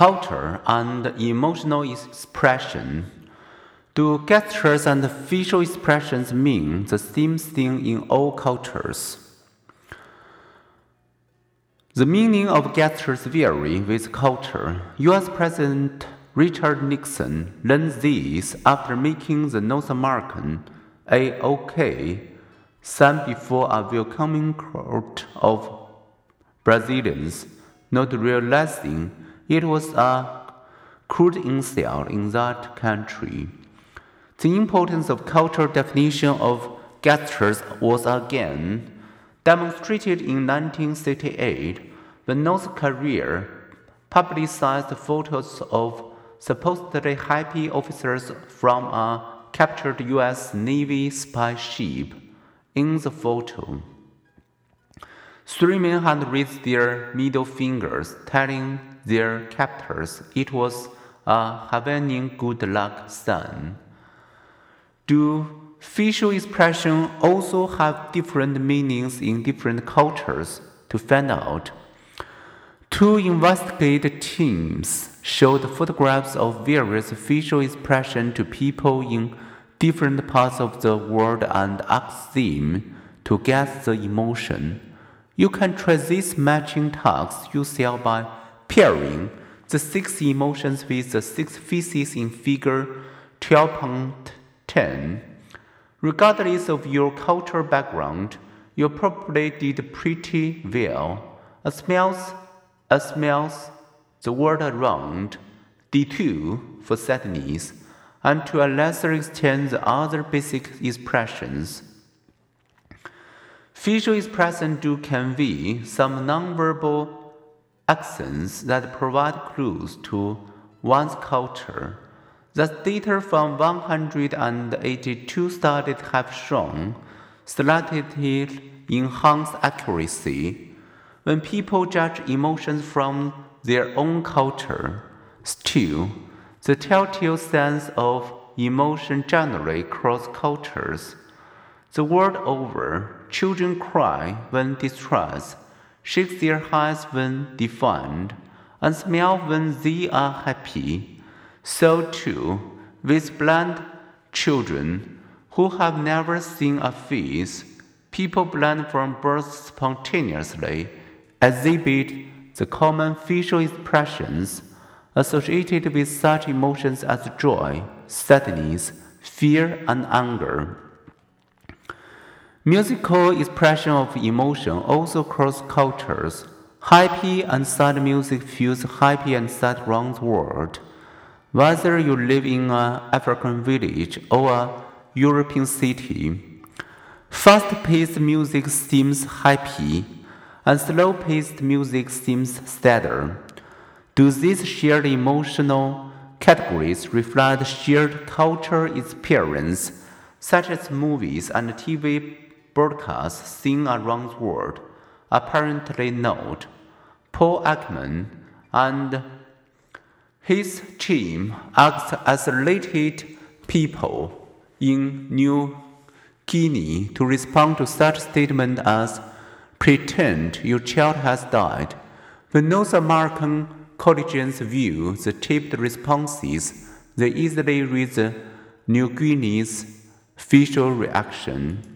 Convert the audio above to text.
culture and emotional expression. Do gestures and facial expressions mean the same thing in all cultures? The meaning of gestures vary with culture. US President Richard Nixon learned this after making the North American AOK sign before a welcoming crowd of Brazilians, not realizing it was a crude insult in that country. The importance of cultural definition of gestures was again demonstrated in 1968 when North Korea publicized photos of supposedly happy officers from a captured US Navy spy ship. In the photo, three men had raised their middle fingers, telling their captors it was a Hawaiian good luck sign. Do facial expressions also have different meanings in different cultures? To find out, two investigative teams showed photographs of various facial expressions to people in different parts of the world and asked them to guess the emotion. You can try this matching task yourself by pairing the six emotions with the six faces in figure 12.10. Regardless of your cultural background, you probably did pretty well. A smells, a smells, the word around, D2 for sadness, and to a lesser extent the other basic expressions. Facial expressions do convey some nonverbal accents that provide clues to one's culture. The data from 182 studies have shown slightly enhanced accuracy when people judge emotions from their own culture. Still, the telltale signs of emotion generally cross cultures. The world over, children cry when distressed, shake their heads when defined, and smile when they are happy. So too, with blind children who have never seen a face, people blind from birth spontaneously exhibit the common facial expressions associated with such emotions as joy, sadness, fear, and anger. Musical expression of emotion also cross cultures. Happy and sad music feels happy and sad around the world. Whether you live in an African village or a European city, fast paced music seems happy, and slow paced music seems sadder. Do these shared emotional categories reflect shared cultural experience, such as movies and TV broadcasts seen around the world? Apparently note Paul Ekman and his team act asked isolated people in New Guinea to respond to such statements as pretend your child has died. The North American collegians view the taped responses, they easily read the New Guinea's facial reaction.